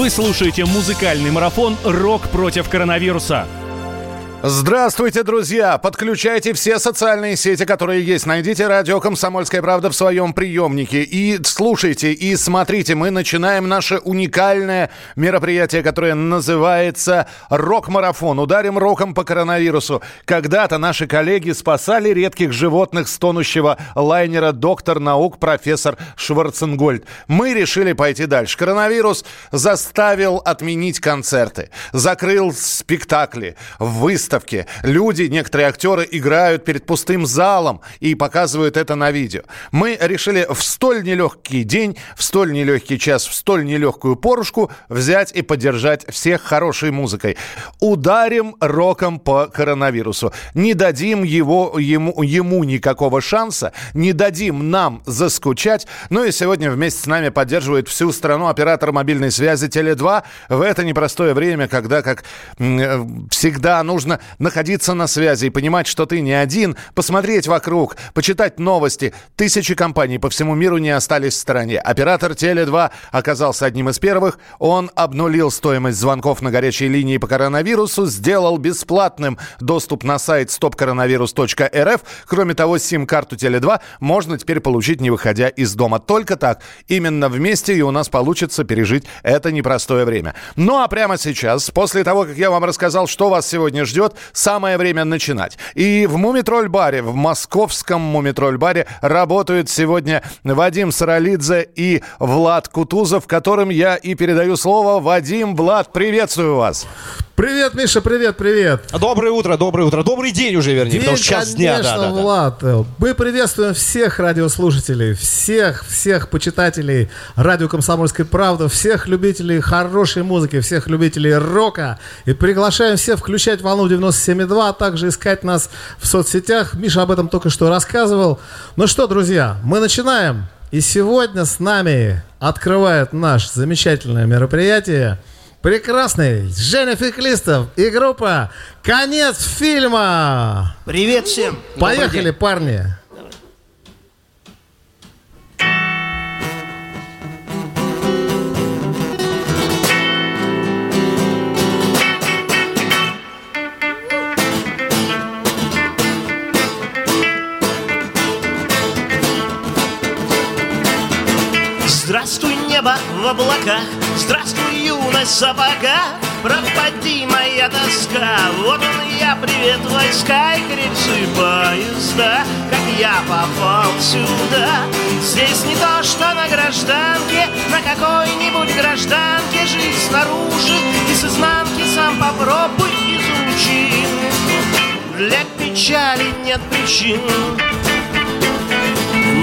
Вы слушаете музыкальный марафон «Рок против коронавируса». Здравствуйте, друзья! Подключайте все социальные сети, которые есть. Найдите радио «Комсомольская правда» в своем приемнике. И слушайте, и смотрите. Мы начинаем наше уникальное мероприятие, которое называется «Рок-марафон». Ударим роком по коронавирусу. Когда-то наши коллеги спасали редких животных с тонущего лайнера доктор наук профессор Шварценгольд. Мы решили пойти дальше. Коронавирус заставил отменить концерты, закрыл спектакли, выставки выставке люди, некоторые актеры играют перед пустым залом и показывают это на видео. Мы решили в столь нелегкий день, в столь нелегкий час, в столь нелегкую порушку взять и поддержать всех хорошей музыкой. Ударим роком по коронавирусу. Не дадим его, ему, ему никакого шанса, не дадим нам заскучать. Ну и сегодня вместе с нами поддерживает всю страну оператор мобильной связи Теле2 в это непростое время, когда, как э, всегда, нужно находиться на связи и понимать, что ты не один, посмотреть вокруг, почитать новости. Тысячи компаний по всему миру не остались в стороне. Оператор Теле2 оказался одним из первых. Он обнулил стоимость звонков на горячей линии по коронавирусу, сделал бесплатным доступ на сайт stopcoronavirus.rf. Кроме того, сим-карту Теле2 можно теперь получить, не выходя из дома. Только так. Именно вместе и у нас получится пережить это непростое время. Ну а прямо сейчас, после того, как я вам рассказал, что вас сегодня ждет, ждет, самое время начинать. И в Мумитроль-баре, в московском Мумитроль-баре работают сегодня Вадим Саралидзе и Влад Кутузов, которым я и передаю слово. Вадим, Влад, приветствую вас. Привет, Миша, привет, привет. Доброе утро, доброе утро. Добрый день уже, вернее, день, потому что час конечно, дня. Да, да, Влад. Мы приветствуем всех радиослушателей, всех, всех почитателей радио «Комсомольской правды», всех любителей хорошей музыки, всех любителей рока. И приглашаем всех включать волну 97,2, а также искать нас в соцсетях. Миша об этом только что рассказывал. Ну что, друзья, мы начинаем. И сегодня с нами открывает наше замечательное мероприятие – прекрасный Женя Феклистов и группа «Конец фильма». Привет всем. Поехали, парни. Облаках, здравствуй, юность сапога, пропади моя тоска. Вот он я, привет, войска и крепцы поезда, как я попал сюда. Здесь не то, что на гражданке, на какой-нибудь гражданке жизнь снаружи и с изнанки сам попробуй изучи. Для печали нет причин.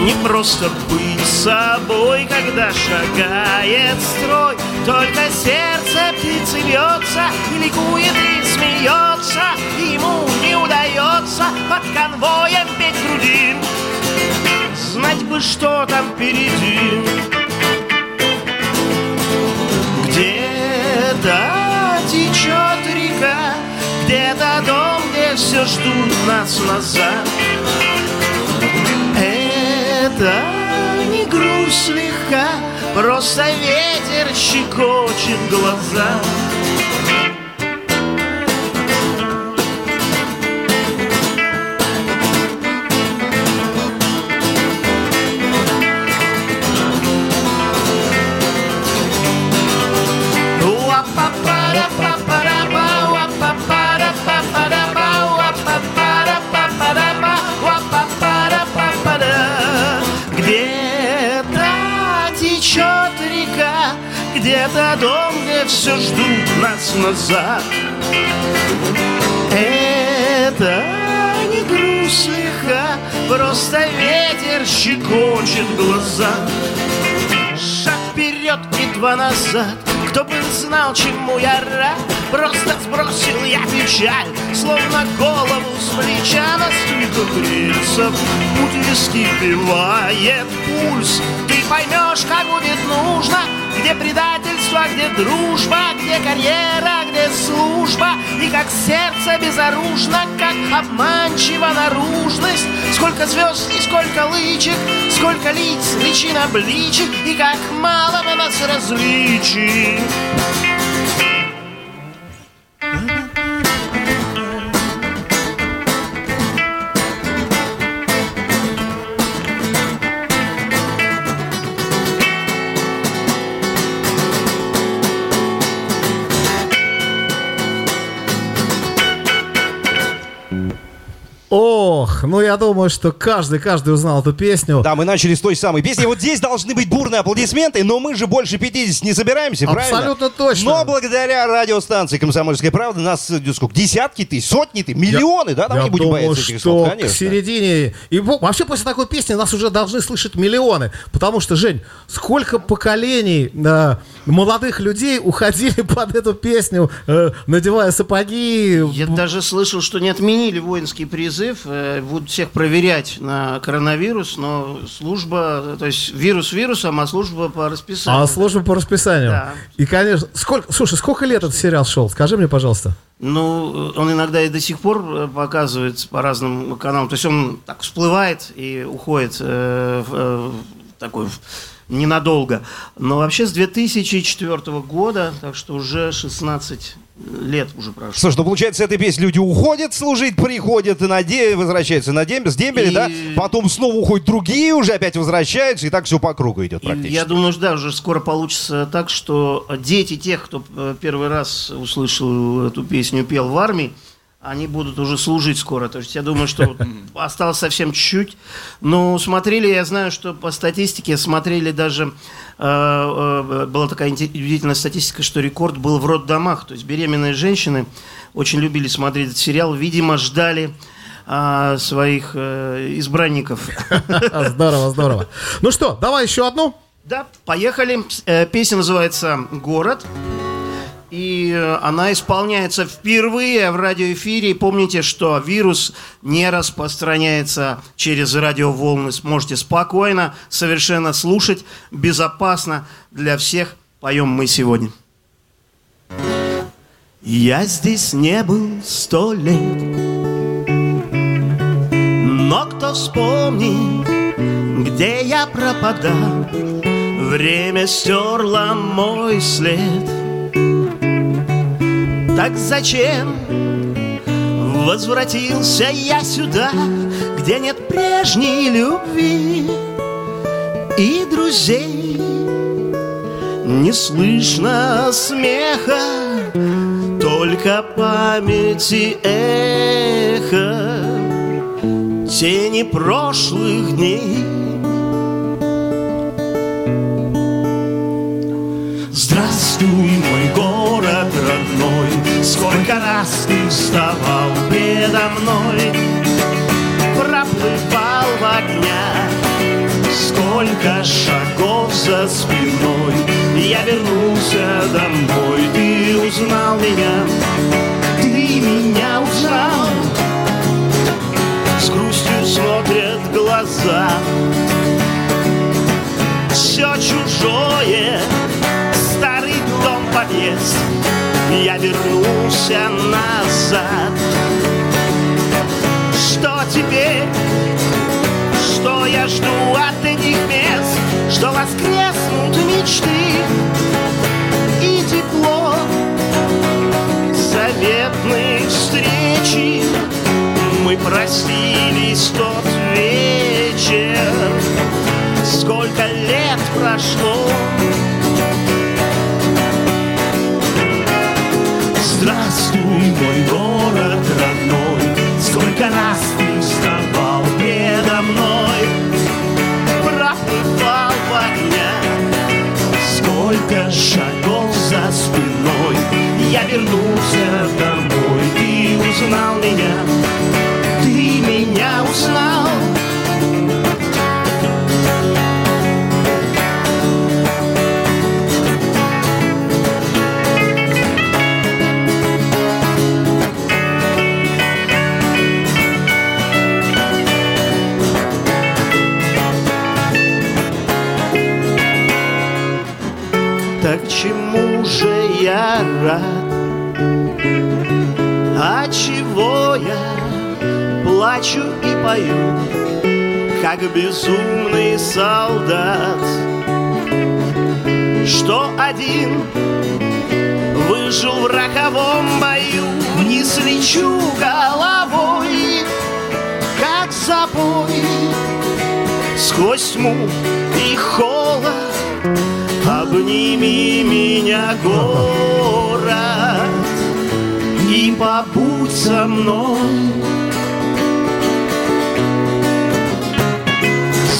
Не просто быть собой, когда шагает строй. Только сердце птицы бьется и ликует и смеется. Ему не удается под конвоем петь грудин Знать бы, что там впереди. Где-то течет река Где-то дом, где все ждут нас назад это не грусть слегка, Просто ветер щекочет глаза. Где-то дом, где все ждут нас назад. Это не грусть слегка Просто ветер щекочет глаза. Шаг вперед и два назад. Кто бы знал, чему я рад. Просто сбросил я печаль Словно голову с плеча на стыках рельсов Путь виски пивает пульс. Ты поймешь, как будет нужно Где предательство где дружба, где карьера, где служба, и как сердце безоружно, как обманчива наружность. Сколько звезд и сколько лычек, сколько лиц, личин обличий, и как мало на нас различий. Ну я думаю, что каждый, каждый узнал эту песню. Да, мы начали с той самой песни. Вот здесь должны быть бурные аплодисменты, но мы же больше 50 не собираемся, правильно? Абсолютно точно. Но благодаря радиостанции «Комсомольская правда» нас э, сколько, десятки тысяч, сотни тысяч, миллионы, да? Там Я не будем думаю, бояться этих слов, к конечно. середине... И во- вообще после такой песни нас уже должны слышать миллионы. Потому что, Жень, сколько поколений э, молодых людей уходили под эту песню, э, надевая сапоги. Я даже слышал, что не отменили воинский призыв, э, будут всех проверять на коронавирус, но служба, то есть вирус вирусом, а служба по расписанию. А служба по расписанию. Да. И, конечно, сколько, слушай, сколько лет этот сериал шел? Скажи мне, пожалуйста. Ну, он иногда и до сих пор э, показывается по разным каналам. То есть он так всплывает и уходит э, в, э, в такой ненадолго. Но вообще с 2004 года, так что уже 16 лет уже прошло. Слушай, ну получается, с этой песни люди уходят служить, приходят на де... возвращаются на дембель, с дембеля, И- да? Потом снова уходят другие уже, опять возвращаются, и так все по кругу идет И практически. Я думаю, что да, уже скоро получится так, что дети тех, кто э, первый раз услышал эту песню, пел в армии, они будут уже служить скоро. То есть я думаю, что вот осталось совсем чуть-чуть. Но смотрели, я знаю, что по статистике смотрели даже, э, э, была такая удивительная статистика, что рекорд был в роддомах. То есть беременные женщины очень любили смотреть этот сериал, видимо, ждали а, своих э, избранников. Здорово, здорово. Ну что, давай еще одну. Да, поехали. Песня называется «Город». И э, она исполняется впервые в радиоэфире. И помните, что вирус не распространяется через радиоволны. Сможете спокойно, совершенно слушать, безопасно для всех. Поем мы сегодня. Я здесь не был сто лет, но кто вспомнит, где я пропадал, время стерло мой след. Так зачем возвратился я сюда, где нет прежней любви и друзей? Не слышно смеха, только памяти эхо, тени прошлых дней. Здравствуй, мой Сколько раз ты вставал передо мной, Проплывал в огнях, Сколько шагов за спиной, Я вернулся домой, Ты узнал меня, Ты меня узнал, С грустью смотрят глаза, все чужое, старый дом, подъезд, я вернулся назад. Что теперь? Что я жду от этих мест? Что воскреснут мечты и тепло заветной встречи. Мы простились тот вернулся домой Ты узнал меня Ты меня узнал Так чему же я рад? А чего я плачу и пою, как безумный солдат? Что один выжил в роковом бою, не слечу головой, как забой, сквозь тьму и холод. Обними меня, город, и побудь со мной.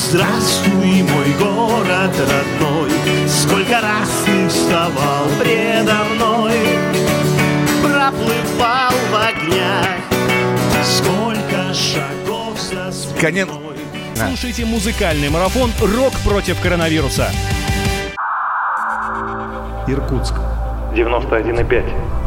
Здравствуй, мой город родной, Сколько раз ты вставал предо мной, Проплывал в огнях, Сколько шагов за спиной. Конец. Слушайте музыкальный марафон «Рок против коронавируса». Иркутск. 91,5.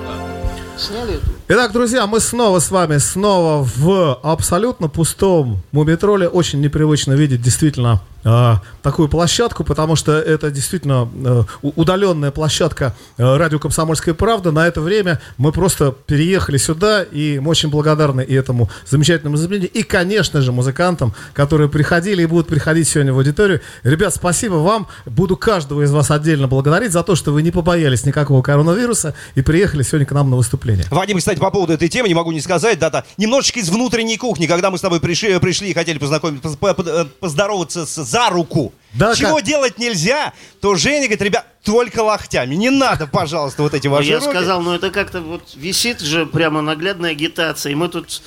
Итак, друзья, мы снова с вами, снова в абсолютно пустом мумитроле. Очень непривычно видеть действительно такую площадку, потому что это действительно э, удаленная площадка э, радио «Комсомольская правда». На это время мы просто переехали сюда, и мы очень благодарны и этому замечательному изменению, и, конечно же, музыкантам, которые приходили и будут приходить сегодня в аудиторию. Ребят, спасибо вам. Буду каждого из вас отдельно благодарить за то, что вы не побоялись никакого коронавируса и приехали сегодня к нам на выступление. Вадим, кстати, по поводу этой темы не могу не сказать, да-да, немножечко из внутренней кухни, когда мы с тобой пришли, пришли и хотели познакомиться, по- по- э, поздороваться с, за руку. Да, Чего как- делать нельзя, то Женя говорит, ребят, только локтями. Не надо, пожалуйста, вот эти Ну, ваши Я руки. сказал, ну это как-то вот висит же прямо наглядная агитация, и мы тут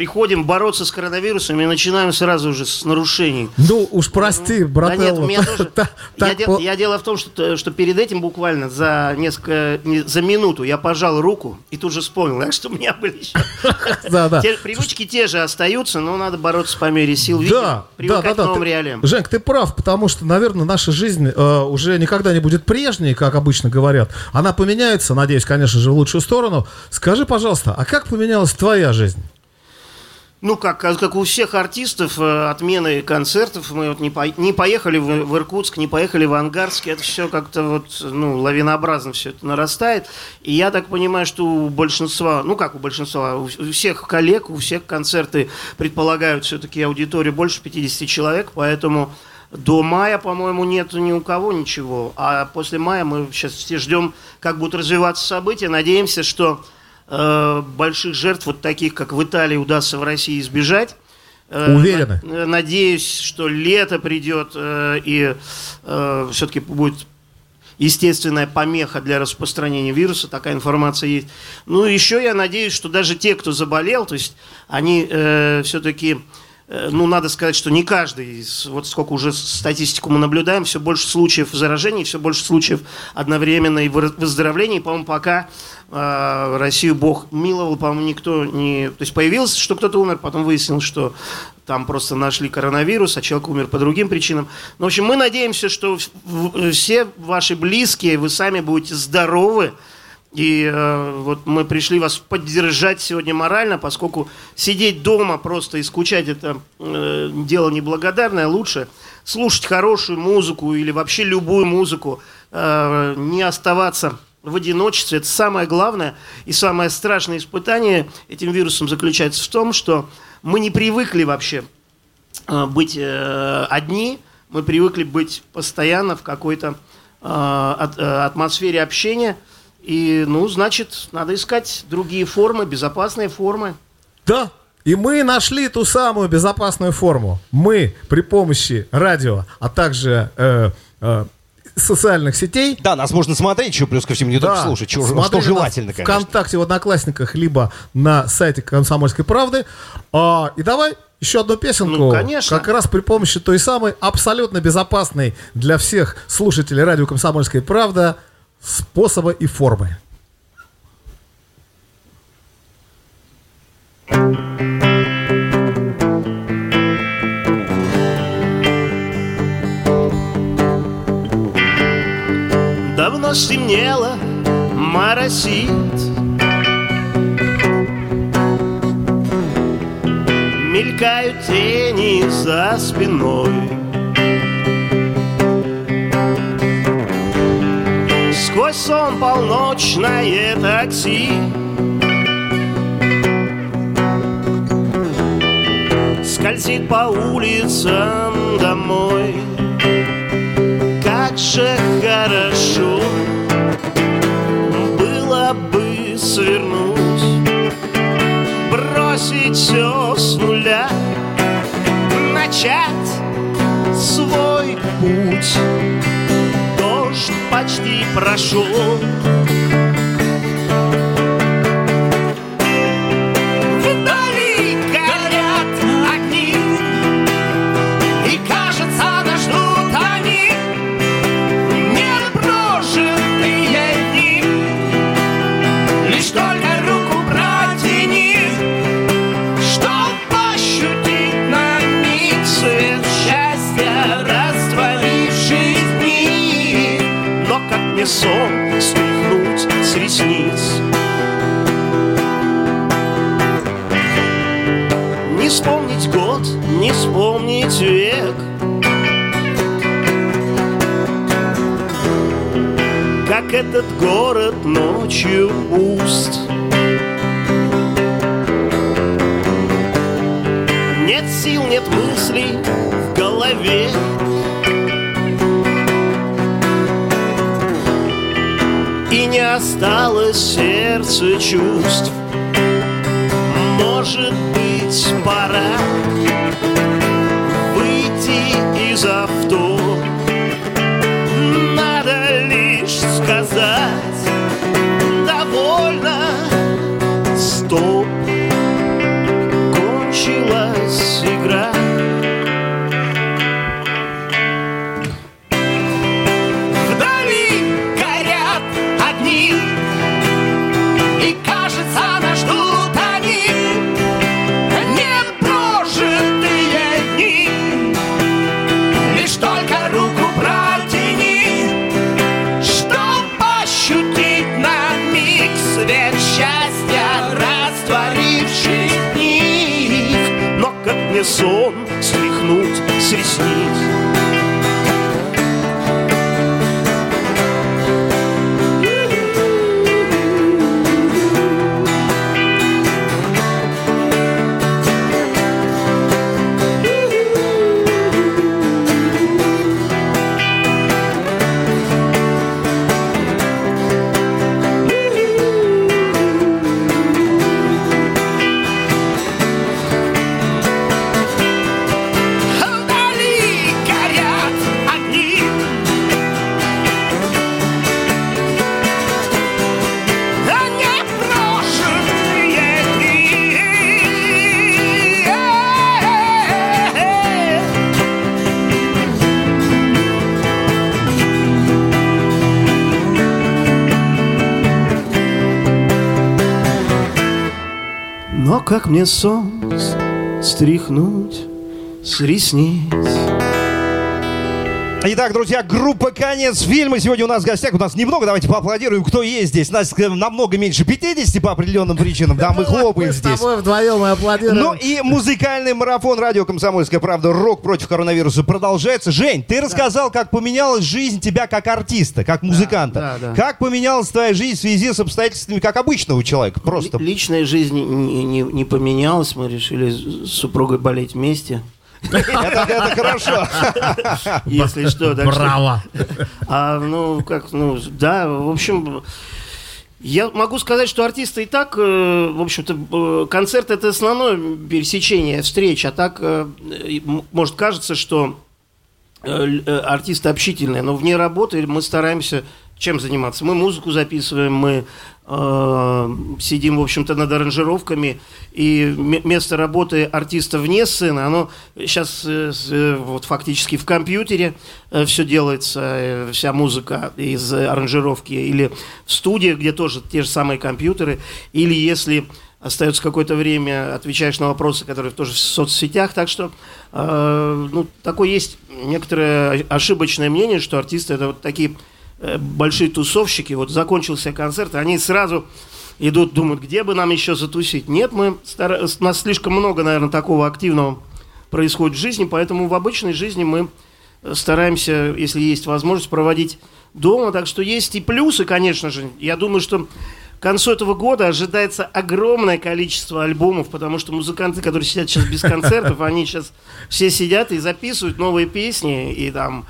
приходим бороться с коронавирусом и начинаем сразу же с нарушений. Ну, уж прости, Да брателло. нет, у меня тоже... Я, так де- по- я дело в том, что, что перед этим буквально за несколько, не- за минуту я пожал руку и тут же вспомнил, а что у меня были еще... Да, да. Привычки те же остаются, но надо бороться по мере сил. Да, да, привыкать да, к да. новым реалиям. Женьк, ты прав, потому что, наверное, наша жизнь э, уже никогда не будет прежней, как обычно говорят. Она поменяется, надеюсь, конечно же, в лучшую сторону. Скажи, пожалуйста, а как поменялась твоя жизнь? Ну, как, как у всех артистов, э, отмены концертов, мы вот не, по- не поехали в, в Иркутск, не поехали в Ангарск, это все как-то вот, ну, лавинообразно все это нарастает. И я так понимаю, что у большинства, ну, как у большинства, у, у всех коллег, у всех концерты предполагают все-таки аудиторию больше 50 человек, поэтому до мая, по-моему, нет ни у кого ничего. А после мая мы сейчас все ждем, как будут развиваться события. Надеемся, что больших жертв, вот таких, как в Италии, удастся в России избежать. Э, Уверены? э, Надеюсь, что лето придет э, и все-таки будет естественная помеха для распространения вируса, такая информация есть. Ну, еще я надеюсь, что даже те, кто заболел, то есть они все-таки, ну, надо сказать, что не каждый, вот сколько уже статистику мы наблюдаем, все больше случаев заражений, все больше случаев одновременно и выр- выздоровлений. По-моему, пока э, Россию Бог миловал, по-моему, никто не... То есть появилось, что кто-то умер, потом выяснилось, что там просто нашли коронавирус, а человек умер по другим причинам. Ну, в общем, мы надеемся, что все ваши близкие, вы сами будете здоровы. И э, вот мы пришли вас поддержать сегодня морально, поскольку сидеть дома просто и скучать это э, дело неблагодарное, лучше слушать хорошую музыку или вообще любую музыку, э, не оставаться в одиночестве. Это самое главное и самое страшное испытание этим вирусом заключается в том, что мы не привыкли вообще э, быть э, одни, мы привыкли быть постоянно в какой-то э, э, атмосфере общения. И, ну, значит, надо искать другие формы, безопасные формы. Да. И мы нашли ту самую безопасную форму. Мы при помощи радио, а также э, э, социальных сетей Да, нас можно смотреть еще, плюс ко всему, не только Да. слушать, что, Смотрели что желательно, конечно. ВКонтакте, в Одноклассниках, либо на сайте «Комсомольской правды». А, и давай еще одну песенку. Ну, конечно. Как раз при помощи той самой абсолютно безопасной для всех слушателей радио «Комсомольская правда» способа и формы. Давно стемнело, моросит Мелькают тени за спиной Сквозь сон полночное такси. Скользит по улицам домой. Как же хорошо Было бы свернуть Бросить все с нуля Начать свой путь почти прошел Как этот город ночью пуст Нет сил, нет мыслей в голове. И не осталось сердца чувств. Может быть, пора сон стряхнуть с ресниц как мне сон стряхнуть с ресниц Итак, друзья, группа «Конец фильма». Сегодня у нас в гостях. У нас немного, давайте поаплодируем, кто есть здесь. Нас э, намного меньше 50 по определенным причинам. Да, мы хлопаем Мы с здесь. тобой вдвоем и аплодируем. Ну и музыкальный марафон радио «Комсомольская правда» «Рок против коронавируса» продолжается. Жень, ты рассказал, как поменялась жизнь тебя как артиста, как музыканта. да, да. Как поменялась твоя жизнь в связи с обстоятельствами как обычного человека? Просто. Ли- Личная жизнь не поменялась, мы решили с супругой болеть вместе. Это, хорошо. Если что, Браво. А, ну, как, ну, да, в общем, я могу сказать, что артисты и так, э, в общем-то, э, концерт это основное пересечение встреч, а так, э, может, кажется, что э, э, артисты общительные, но вне работы мы стараемся чем заниматься? Мы музыку записываем, мы сидим, в общем-то, над аранжировками, и место работы артиста вне сцены, оно сейчас э, э, вот фактически в компьютере все делается, э, вся музыка из э, аранжировки, или в студии, где тоже те же самые компьютеры, или если остается какое-то время, отвечаешь на вопросы, которые тоже в соцсетях, так что э, ну, такое есть некоторое ошибочное мнение, что артисты это вот такие э, большие тусовщики, вот закончился концерт, они сразу идут, думают, где бы нам еще затусить. Нет, мы стара... у нас слишком много, наверное, такого активного происходит в жизни, поэтому в обычной жизни мы стараемся, если есть возможность, проводить дома. Так что есть и плюсы, конечно же. Я думаю, что к концу этого года ожидается огромное количество альбомов, потому что музыканты, которые сидят сейчас без концертов, они сейчас все сидят и записывают новые песни, и там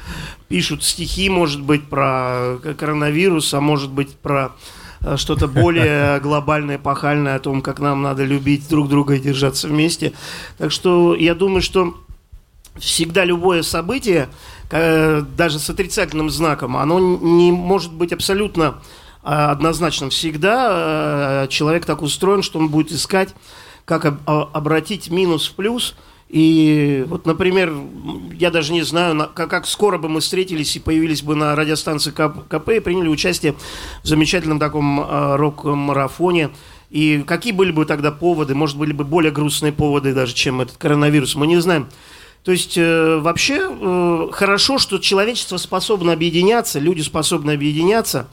пишут стихи, может быть, про коронавирус, а может быть, про э, что-то более глобальное, пахальное о том, как нам надо любить друг друга и держаться вместе. Так что я думаю, что всегда любое событие, э, даже с отрицательным знаком, оно не может быть абсолютно э, однозначным. Всегда э, человек так устроен, что он будет искать, как обратить минус в плюс. И вот, например, я даже не знаю, на- как, скоро бы мы встретились и появились бы на радиостанции КП, КП и приняли участие в замечательном таком э, рок-марафоне. И какие были бы тогда поводы? Может, были бы более грустные поводы даже, чем этот коронавирус? Мы не знаем. То есть э, вообще э, хорошо, что человечество способно объединяться, люди способны объединяться.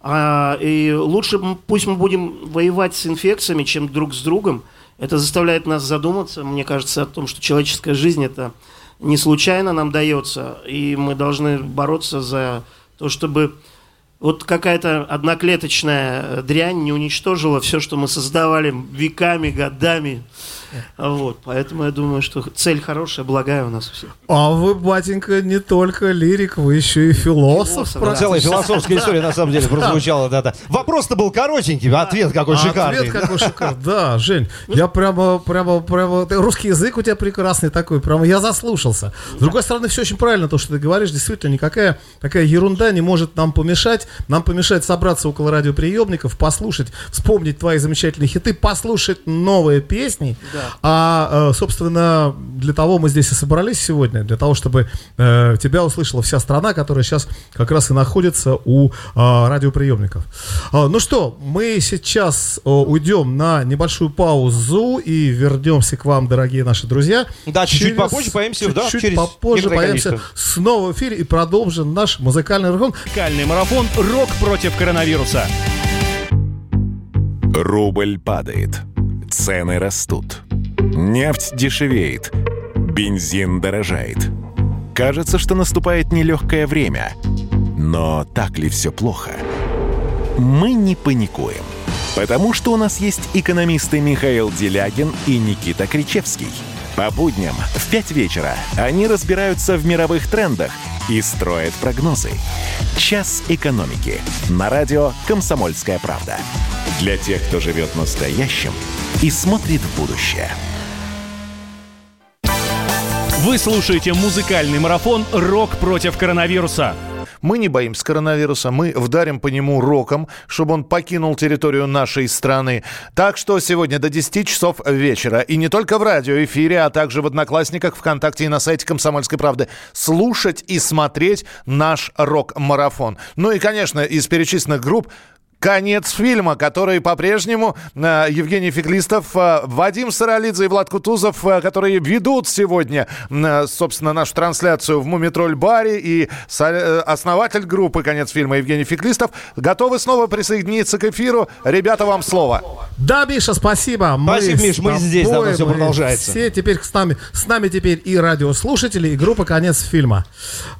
А, и лучше пусть мы будем воевать с инфекциями, чем друг с другом. Это заставляет нас задуматься, мне кажется, о том, что человеческая жизнь это не случайно нам дается, и мы должны бороться за то, чтобы вот какая-то одноклеточная дрянь не уничтожила все, что мы создавали веками, годами. Вот, поэтому я думаю, что цель хорошая, благая у нас у всех. А вы, батенька, не только лирик, вы еще и философ. Философ, да. Целая философская история, на самом деле, прозвучала. Да, да. Вопрос-то был коротенький, ответ какой А шикарный. Ответ какой шикарный. Да, Жень, я прямо, прямо, прямо... Русский язык у тебя прекрасный такой, прямо я заслушался. С другой стороны, все очень правильно, то, что ты говоришь, действительно, никакая такая ерунда не может нам помешать. Нам помешает собраться около радиоприемников, послушать, вспомнить твои замечательные хиты, послушать новые песни. А, э, собственно, для того мы здесь и собрались сегодня, для того, чтобы э, тебя услышала вся страна, которая сейчас как раз и находится у а, радиоприемников. А, ну что, мы сейчас э, уйдем на небольшую паузу и вернемся к вам, дорогие наши друзья. Да, чуть-чуть попозже появимся, да, чуть-чуть через попозже некоторое появимся количество. снова в эфире и продолжим наш музыкальный марафон. Музыкальный марафон «Рок против коронавируса». Рубль падает. Цены растут. Нефть дешевеет. Бензин дорожает. Кажется, что наступает нелегкое время. Но так ли все плохо? Мы не паникуем. Потому что у нас есть экономисты Михаил Делягин и Никита Кричевский. По будням в 5 вечера они разбираются в мировых трендах и строят прогнозы. «Час экономики» на радио «Комсомольская правда». Для тех, кто живет настоящим и смотрит в будущее. Вы слушаете музыкальный марафон «Рок против коронавируса». Мы не боимся коронавируса, мы вдарим по нему роком, чтобы он покинул территорию нашей страны. Так что сегодня до 10 часов вечера, и не только в радиоэфире, а также в Одноклассниках, ВКонтакте и на сайте «Комсомольской правды» слушать и смотреть наш рок-марафон. Ну и, конечно, из перечисленных групп Конец фильма, который по-прежнему э, Евгений Феклистов, э, Вадим Саралидзе и Влад Кутузов, э, которые ведут сегодня, э, собственно, нашу трансляцию в Мумитроль баре и со- э, основатель группы «Конец фильма» Евгений Феклистов готовы снова присоединиться к эфиру. Ребята, вам слово. Да, Миша, спасибо. Спасибо, с Миш, мы здесь, давно мы продолжается. Все теперь с нами, с нами теперь и радиослушатели, и группа «Конец фильма».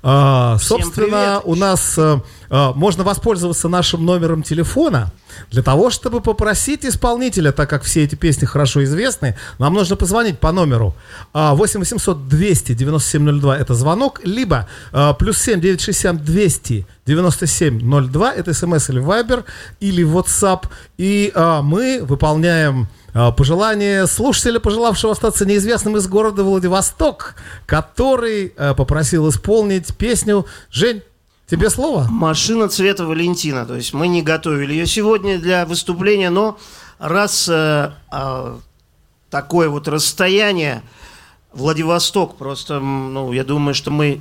А, собственно, привет. у нас э, э, можно воспользоваться нашим номером телефона для того, чтобы попросить исполнителя, так как все эти песни хорошо известны, нам нужно позвонить по номеру а, 8 800 200 9702 это звонок, либо а, плюс 7 967 200 9702 это смс или вайбер, или WhatsApp. И а, мы выполняем пожелание слушателя, пожелавшего остаться неизвестным из города Владивосток, который попросил исполнить песню «Жень, Тебе слово? Машина цвета Валентина. То есть мы не готовили ее сегодня для выступления, но раз э, э, такое вот расстояние, Владивосток просто, ну, я думаю, что мы,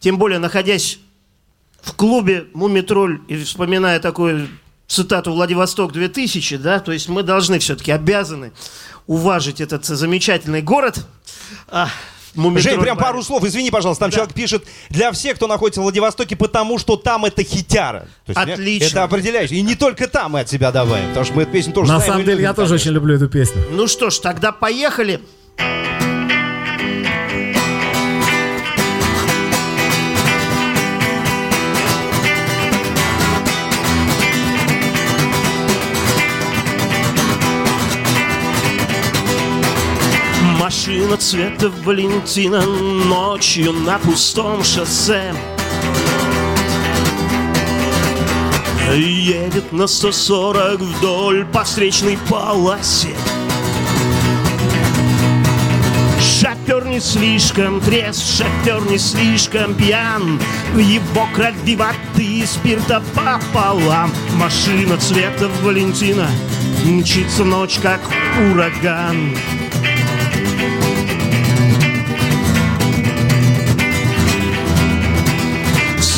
тем более находясь в клубе Мумитроль и вспоминая такую цитату Владивосток 2000, да, то есть мы должны все-таки обязаны уважить этот замечательный город. Мумитроль Жень, прям пару слов, извини, пожалуйста, там Да. человек пишет, для всех, кто находится в Владивостоке, потому что там это хитяра. То есть, Отлично. Это определяющее. И не только там мы от себя добавим, потому что мы эту песню тоже На знаем самом деле, я тоже очень люблю эту песню. Ну что ж, тогда поехали. Машина цвета Валентина ночью на пустом шоссе. Едет на 140 вдоль по встречной полосе. Шофер не слишком трезв, шофер не слишком пьян. В его крови воды и спирта пополам. Машина цвета Валентина Мчится ночь, как ураган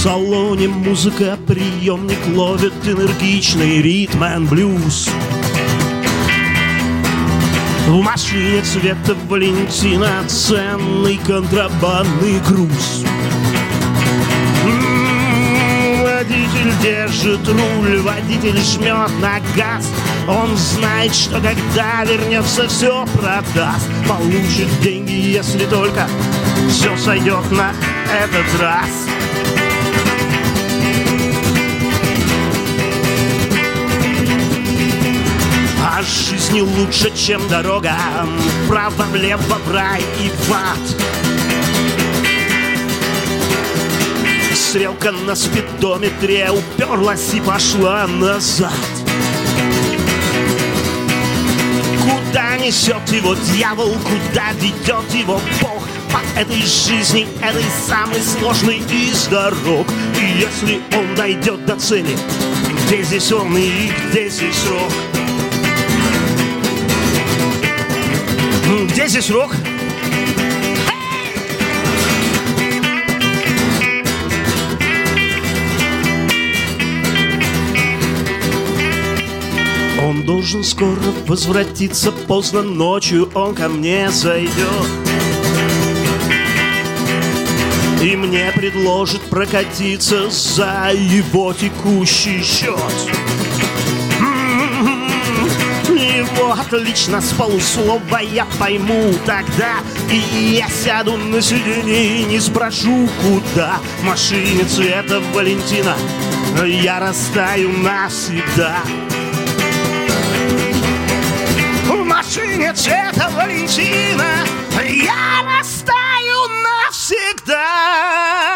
салоне музыка, приемник ловит энергичный ритм and блюз. В машине цвета Валентина ценный контрабандный груз. М, Водитель держит руль, водитель жмет на газ. Он знает, что когда вернется, все продаст. Получит деньги, если только все сойдет на этот раз. Жизнь не лучше, чем дорога. Вправо-влево, в рай и в ад. Стрелка на спидометре уперлась и пошла назад. Куда несет его дьявол, куда ведет его Бог? По этой жизни, этой самой сложной из дорог. И если он дойдет до цели, где здесь он и где здесь срок? Здесь рок? Он должен скоро возвратиться поздно ночью, он ко мне зайдет. И мне предложит прокатиться за его текущий счет. Его отлично с полуслова я пойму тогда. И я сяду на сиденье и не спрошу куда. Машине цвета Валентина Я растаю навсегда. В машине цвета Валентина Я растаю навсегда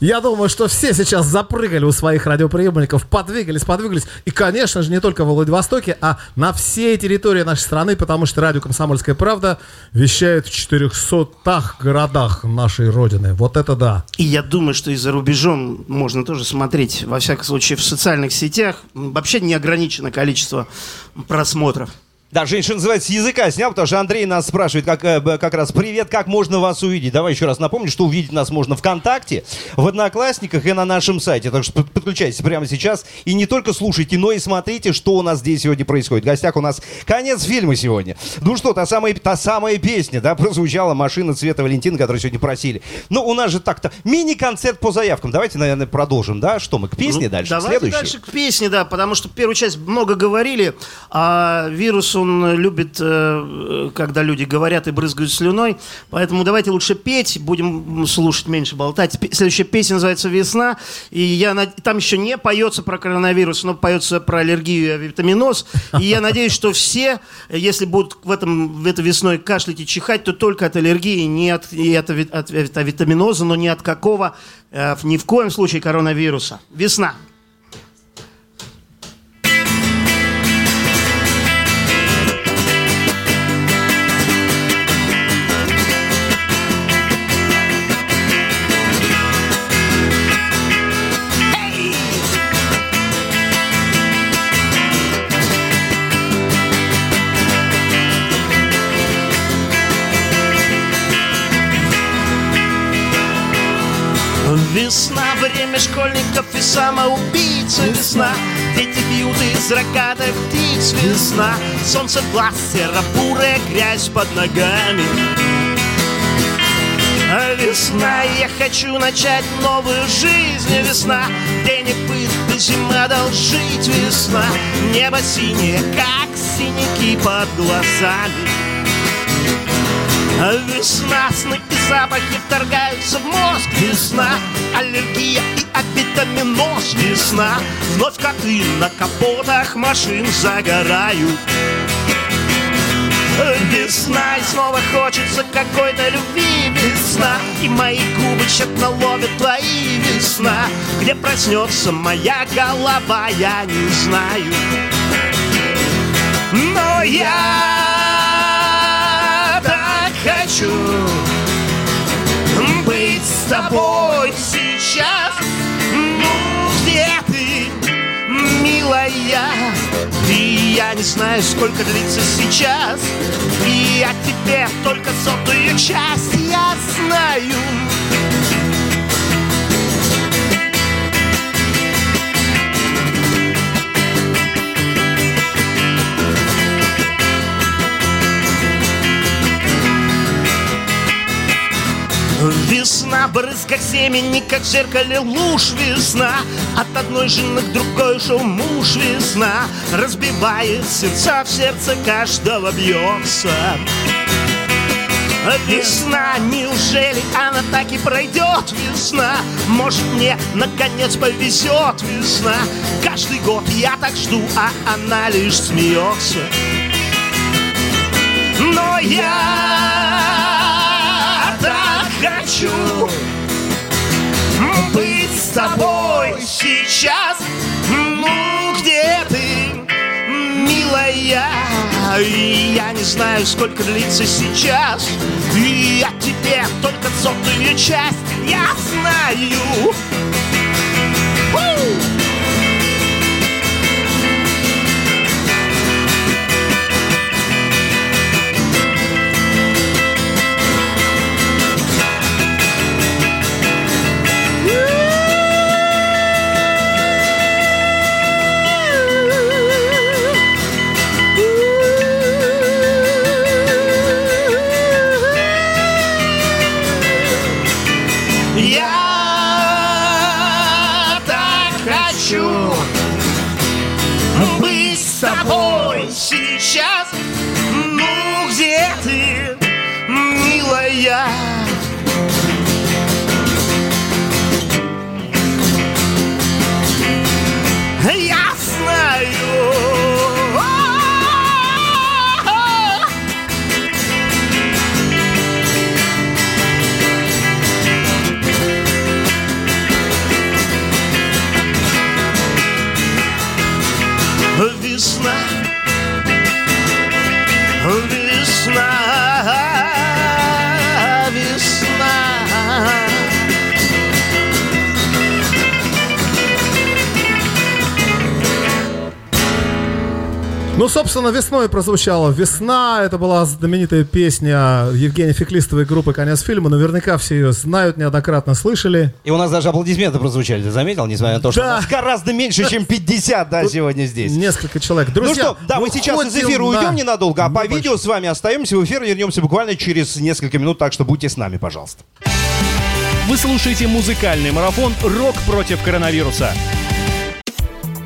Я думаю, что все сейчас запрыгали у своих радиоприемников, подвигались, подвигались. И, конечно же, не только во Владивостоке, а на всей территории нашей страны, потому что радио «Комсомольская правда» вещает в 400 городах нашей Родины. Вот это да. И я думаю, что и за рубежом можно тоже смотреть, во всяком случае, в социальных сетях. Вообще неограничено количество просмотров. Да, женщина называется, языка снял, потому что Андрей нас спрашивает как, э, как раз, привет, как можно вас увидеть? Давай еще раз напомню, что увидеть нас можно ВКонтакте, в Одноклассниках и на нашем сайте. Так что под- подключайтесь прямо сейчас и не только слушайте, но и смотрите, что у нас здесь сегодня происходит. В гостях у нас конец фильма сегодня. Ну что, та самая, та самая песня, да, прозвучала «Машина цвета Валентина», которую сегодня просили. Ну, у нас же так-то мини-концерт по заявкам. Давайте, наверное, продолжим, да? Что мы, к песне Ну, дальше? Давайте Следующий? дальше к песне, да, потому что первую часть много говорили, а вирусу он любит, э, когда люди говорят и брызгают слюной. Поэтому давайте лучше петь, будем слушать, меньше болтать. Следующая песня называется «Весна». И я, над- там еще не поется про коронавирус, но поется про аллергию и витаминоз. И я надеюсь, что все, если будут в этом в этой весной кашлять и чихать, то только от аллергии, не от, и от, от, от витаминоза, но не от какого, э, ни в коем случае коронавируса. Весна. Время школьников и самоубийца Весна, дети бьют из рогатых птиц Весна, солнце глаз, серо-бурая грязь под ногами. А Весна, я хочу начать новую жизнь. Весна, денег быт, зима одолжить. Весна, небо синее, как синяки под глазами а Весна, сны и запахи вторгаются в мозг. Весна, аллергия и авитаминоз Весна, вновь коты на капотах машин загорают. Весна, и снова хочется какой-то любви. Весна, и мои губы тщетно ловят твои. Весна, где проснется моя голова, я не знаю. Но я хочу быть с тобой сейчас. Ну, где ты, милая? И я не знаю, сколько длится сейчас. И о тебе только сотую часть я знаю. Весна, брызг семени, как в зеркале луж Весна, от одной жены к другой ушел муж Весна, разбивает сердца, в сердце каждого бьется Весна, неужели она так и пройдет весна? Может мне наконец повезет весна? Каждый год я так жду, а она лишь смеется Но я быть с тобой сейчас. Ну, где ты, милая? И я не знаю, сколько длится сейчас. И о тебе только сотую часть я знаю. Весна, весна. Ну, собственно, весной прозвучала «Весна». Это была знаменитая песня Евгения Феклистовой группы «Конец фильма». Наверняка все ее знают, неоднократно слышали. И у нас даже аплодисменты прозвучали, ты заметил, несмотря на то, что Да. нас гораздо меньше, чем 50, да, сегодня здесь. Несколько человек. Друзья, ну что, да, мы сейчас из эфира на уйдем ненадолго, а по небольшой- видео с вами остаемся в эфир, вернемся буквально через несколько минут, так что будьте с нами, пожалуйста. Вы слушаете музыкальный марафон «Рок против коронавируса».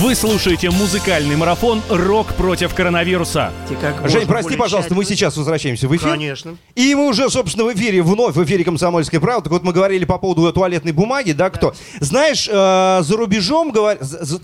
Вы слушаете музыкальный марафон «Рок против коронавируса». Жень, прости, пожалуйста, мы сейчас возвращаемся в эфир. Конечно. И мы уже, собственно, в эфире, вновь в эфире «Комсомольской правды». Так вот, мы говорили по поводу туалетной бумаги, да, кто? Знаешь, э, за рубежом,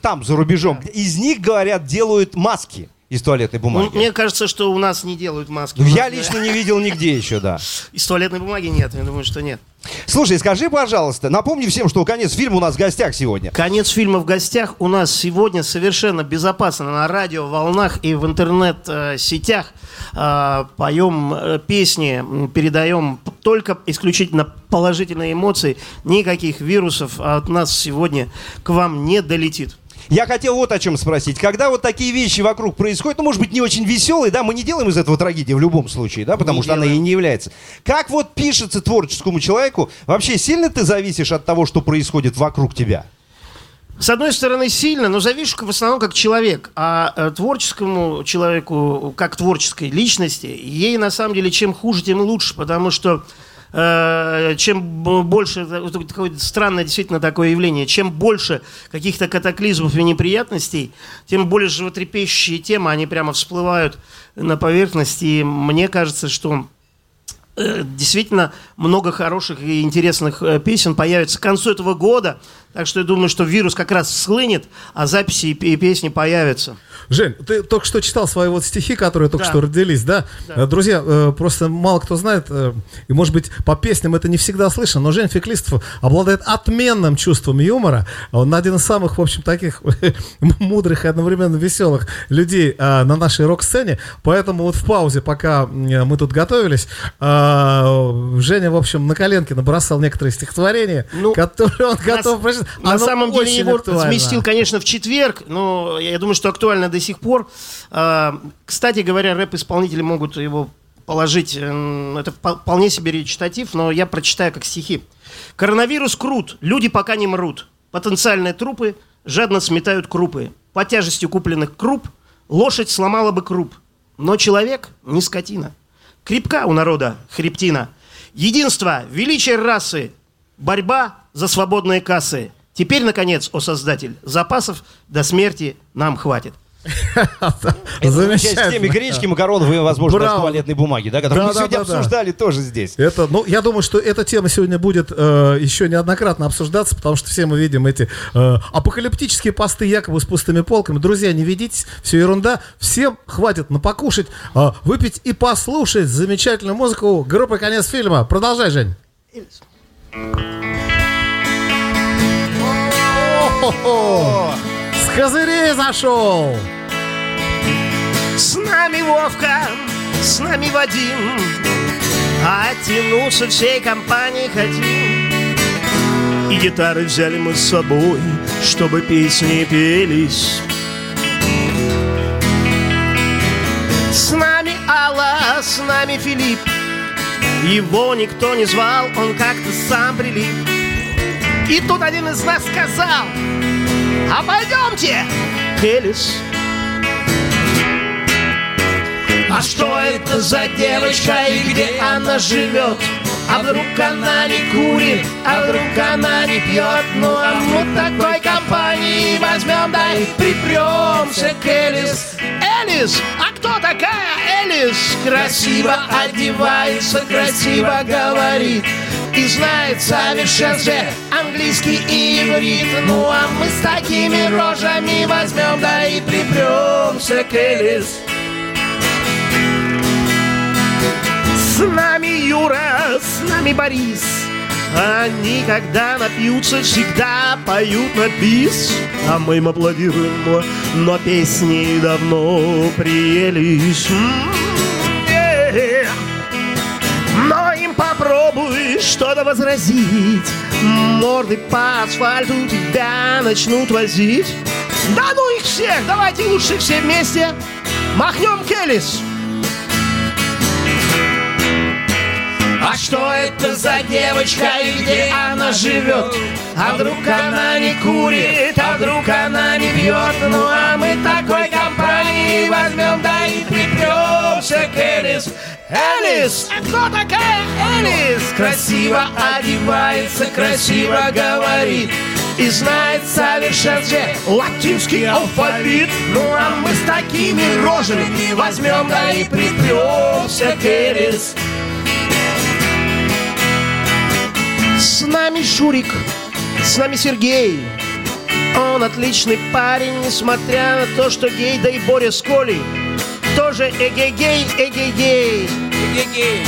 там, за рубежом, из них, говорят, делают маски из туалетной бумаги. Ну, мне кажется, что у нас не делают маски. Ну, я лично не видел нигде еще, да. Из туалетной бумаги нет, я думаю, что нет. Слушай, скажи, пожалуйста, напомни всем, что конец фильма у нас в гостях сегодня. Конец фильма в гостях у нас сегодня совершенно безопасно на радио, волнах и в интернет-сетях. Э, Поем э, песни, передаем только исключительно положительные эмоции. Никаких вирусов от нас сегодня к вам не долетит. Я хотел вот о чем спросить. Когда вот такие вещи вокруг происходят, ну, может быть, не очень веселые, да, мы не делаем из этого трагедии в любом случае, да, потому Не что она делаем. и не является. Как вот пишется творческому человеку, вообще сильно ты зависишь от того, что происходит вокруг тебя? С одной стороны, сильно, но завишу в основном как человек. А э, творческому человеку, как творческой личности, ей на самом деле чем хуже, тем лучше. Потому что чем б- больше, странное действительно такое явление, чем больше каких-то катаклизмов и неприятностей, тем более животрепещущие темы, они прямо всплывают на поверхность. И мне кажется, что э, действительно много хороших и интересных э, песен появится к концу этого года. Так что я думаю, что вирус как раз схлынет, а записи и пе- и песни появятся. Жень, ты только что читал свои вот стихи, которые только Да. что родились, да? Да. Э, Друзья, э, просто мало кто знает, э, и может быть по песням это не всегда слышно, но Жень Феклистов обладает отменным чувством юмора. Он один из самых, в общем, таких мудрых и одновременно веселых людей на нашей рок-сцене. Поэтому вот в паузе, пока мы тут готовились, Женя, в общем, на коленке набросал некоторые стихотворения, которые он готов прочитать. На Оно самом деле его актуально. сместил, конечно, в четверг, но я думаю, что актуально до сих пор. А, Кстати говоря, рэп-исполнители могут его положить. Это впо- вполне себе речитатив, но я прочитаю как стихи. Коронавирус крут, люди пока не мрут. Потенциальные трупы жадно сметают крупы. По тяжестью купленных круп лошадь сломала бы круп. Но человек не скотина. Крепка у народа хребтина. Единство, величие расы, борьба за свободные кассы. Теперь, наконец, о Создатель, запасов до смерти нам хватит. Это к теме гречки, макаронов возможно, даже туалетной бумаги, да, которую мы сегодня да, да. обсуждали тоже здесь. Это, ну, я думаю, что эта тема сегодня будет э, еще неоднократно обсуждаться, потому что все мы видим эти э, апокалиптические посты якобы с пустыми полками. Друзья, не ведитесь, все ерунда. Всем хватит на покушать, э, выпить и послушать замечательную музыку группы «Конец фильма». Продолжай, Жень. С козырей зашел! С нами Вовка, с нами Вадим, Оттянуться всей компанией хотим. И гитары взяли мы с собой, чтобы песни пелись. С нами Алла, с нами Филипп, Его никто не звал, он как-то сам прилип. И тут один из нас сказал, а пойдемте, Элис. А что это за девочка и где она живет? А вдруг она не курит, а вдруг она не пьет Ну а мы такой компании возьмем, да и припремся к Элис Элис, а кто такая Элис? Красиво одевается, красиво говорит и знает в совершенстве английский и иврит. Ну а мы с такими рожами возьмем, да и припремся к Элис. С нами Юра, с нами Борис. Они, когда напьются, всегда поют на бис. А мы им аплодируем, но, песни давно приелись что-то возразить Морды по асфальту тебя начнут возить Да ну их всех, давайте лучше все вместе Махнем Келлис А что это за девочка и где она живет? А вдруг она не курит, а вдруг она не пьет? Ну а мы такой Элис. А кто такая Элис? Красиво одевается, красиво говорит и знает совершенстве латинский алфавит. Ну а мы с такими рожами возьмем, да и припремся к Элис. С нами Шурик, с нами Сергей. Он отличный парень, несмотря на то, что гей, да и Боря с Колей. Тоже эгегей, эгегей. Эгегей.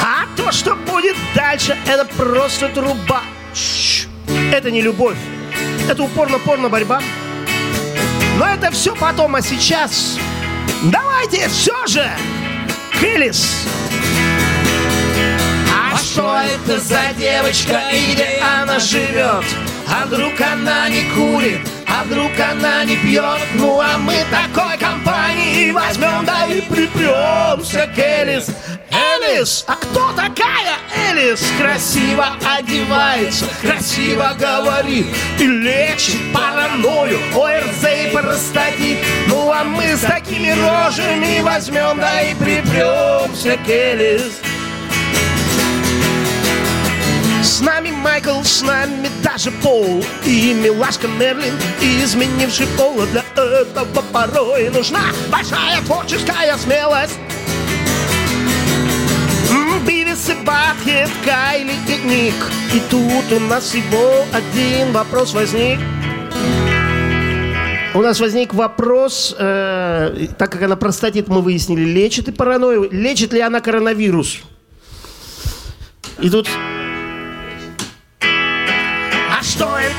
А то, что будет дальше, это просто труба. Чш. Это не любовь. Это упорно-порно борьба. Но это все потом, а сейчас давайте все же Хелис. А что это за девочка и где она живет? А вдруг она не курит? А вдруг она не пьет? Ну а мы такой компании возьмем, да и припремся к Элис. Элис, а кто такая Элис? Красиво одевается, красиво говорит и лечит паранойю, ОРЗ и простатит. Ну а мы с такими рожами возьмем, да и припремся к Элис. С нами Майкл, с нами даже Пол И милашка Мерлин, изменивший пол Для этого порой нужна большая творческая смелость Бивис и Батхед, Кайли и Ник И тут у нас всего один вопрос возник у нас возник вопрос, э, так как она простатит, мы выяснили, лечит и паранойю. Лечит ли она коронавирус? И тут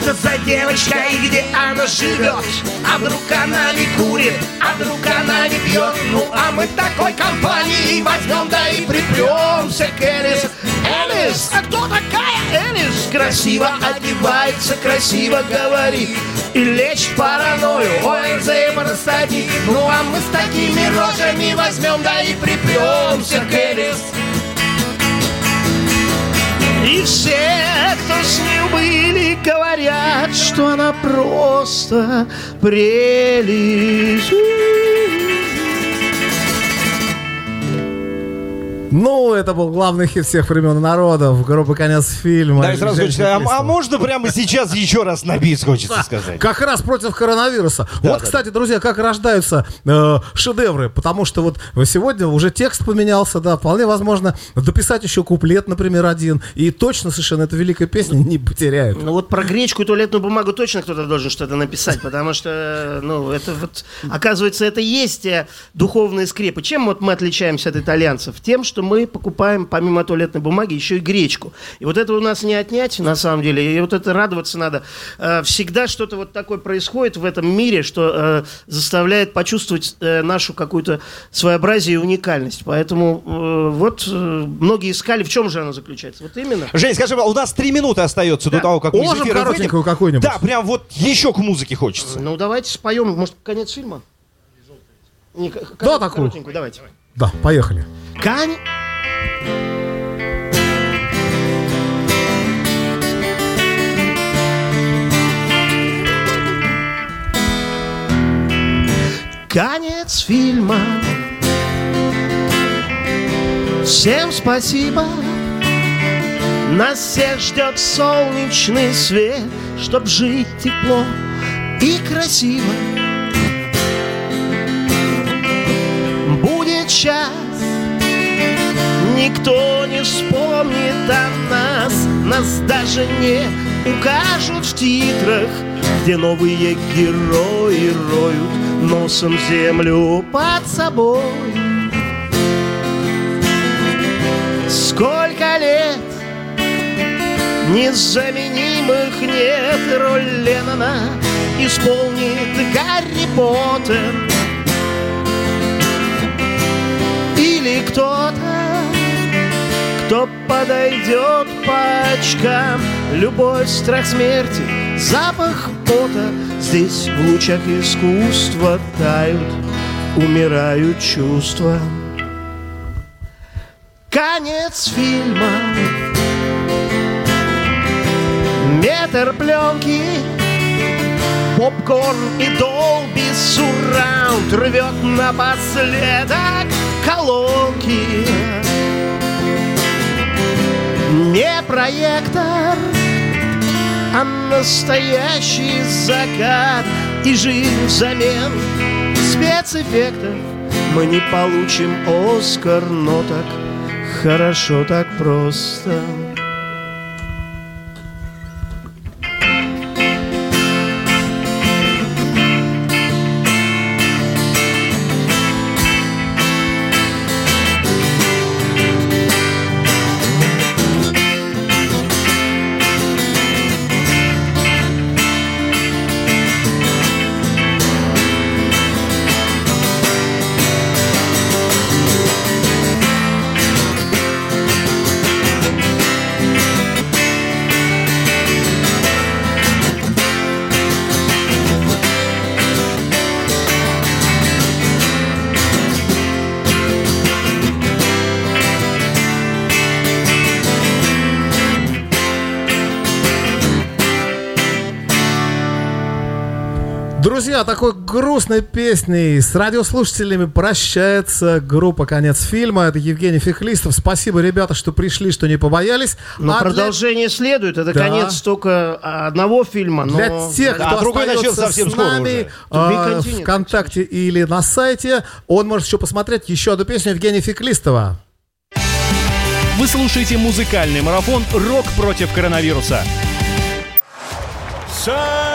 это за девочка и где она живет? А вдруг она не курит, а вдруг она не пьет? Ну а мы такой компании возьмем, да и припремся к Элис. Элис, а кто такая Элис? Красиво одевается, красиво говорит и лечит паранойю, ОРЗ и простатит. Ну а мы с такими рожами возьмем, да и припремся к Элис. И все, кто с ним были, говорят, что она просто прелесть. Ну, это был главный хит всех времен народов. Группа «Конец фильма». Да, и сразу хочется, а, а можно прямо сейчас еще раз на бис, хочется сказать? Как раз против коронавируса. Да, вот, да, кстати, друзья, как рождаются э, шедевры, потому что вот сегодня уже текст поменялся, да, вполне возможно дописать еще куплет, например, один, и точно совершенно эта великая песня не потеряют. Ну вот про гречку и туалетную бумагу точно кто-то должен что-то написать, потому что, ну, это вот, оказывается, это и есть духовные скрепы. Чем вот мы отличаемся от итальянцев? Тем, что мы покупаем, помимо туалетной бумаги, еще и гречку. И вот это у нас не отнять, на самом деле, и вот это радоваться надо. Э, Всегда что-то вот такое происходит в этом мире, что э, заставляет почувствовать э, нашу какую-то своеобразие и уникальность. Поэтому вот многие искали, в чем же она заключается. Вот именно. Жень, скажи, у нас три минуты остается до того, как мы Можем коротенькую какую-нибудь? Да, прям вот еще к музыке хочется. Ну, давайте споем, может, конец фильма? Не, к- Да, кор- такую. давайте. Да, поехали. Кань. Конец фильма. Всем спасибо. Нас всех ждет солнечный свет, чтоб жить тепло и красиво. Будет час, никто не вспомнит о нас, нас даже не укажут в титрах, где новые герои роют носом землю под собой. Сколько лет незаменимых нет роль Леннона исполнит Гарри Поттер кто-то, кто подойдет по очкам. Любовь, страх смерти, запах пота. Здесь в лучах искусства тают, умирают чувства. Конец фильма. Метр пленки Попкорн и долби сурраунд Рвет напоследок колонки Не проектор, а настоящий закат И жизнь взамен спецэффектов. Мы не получим Оскар, но так хорошо, так просто Друзья, такой грустной песней с радиослушателями прощается группа «Конец фильма». Это Евгений Фехлистов. Спасибо, ребята, что пришли, что не побоялись. Но А для- продолжение следует. Это Да. конец только одного фильма. Но... Для тех, кто А другой остается совсем с скоро нами continued. ВКонтакте или на сайте, он может еще посмотреть еще одну песню Евгения Феклистова. Вы слушаете музыкальный марафон «Рок против коронавируса». Самые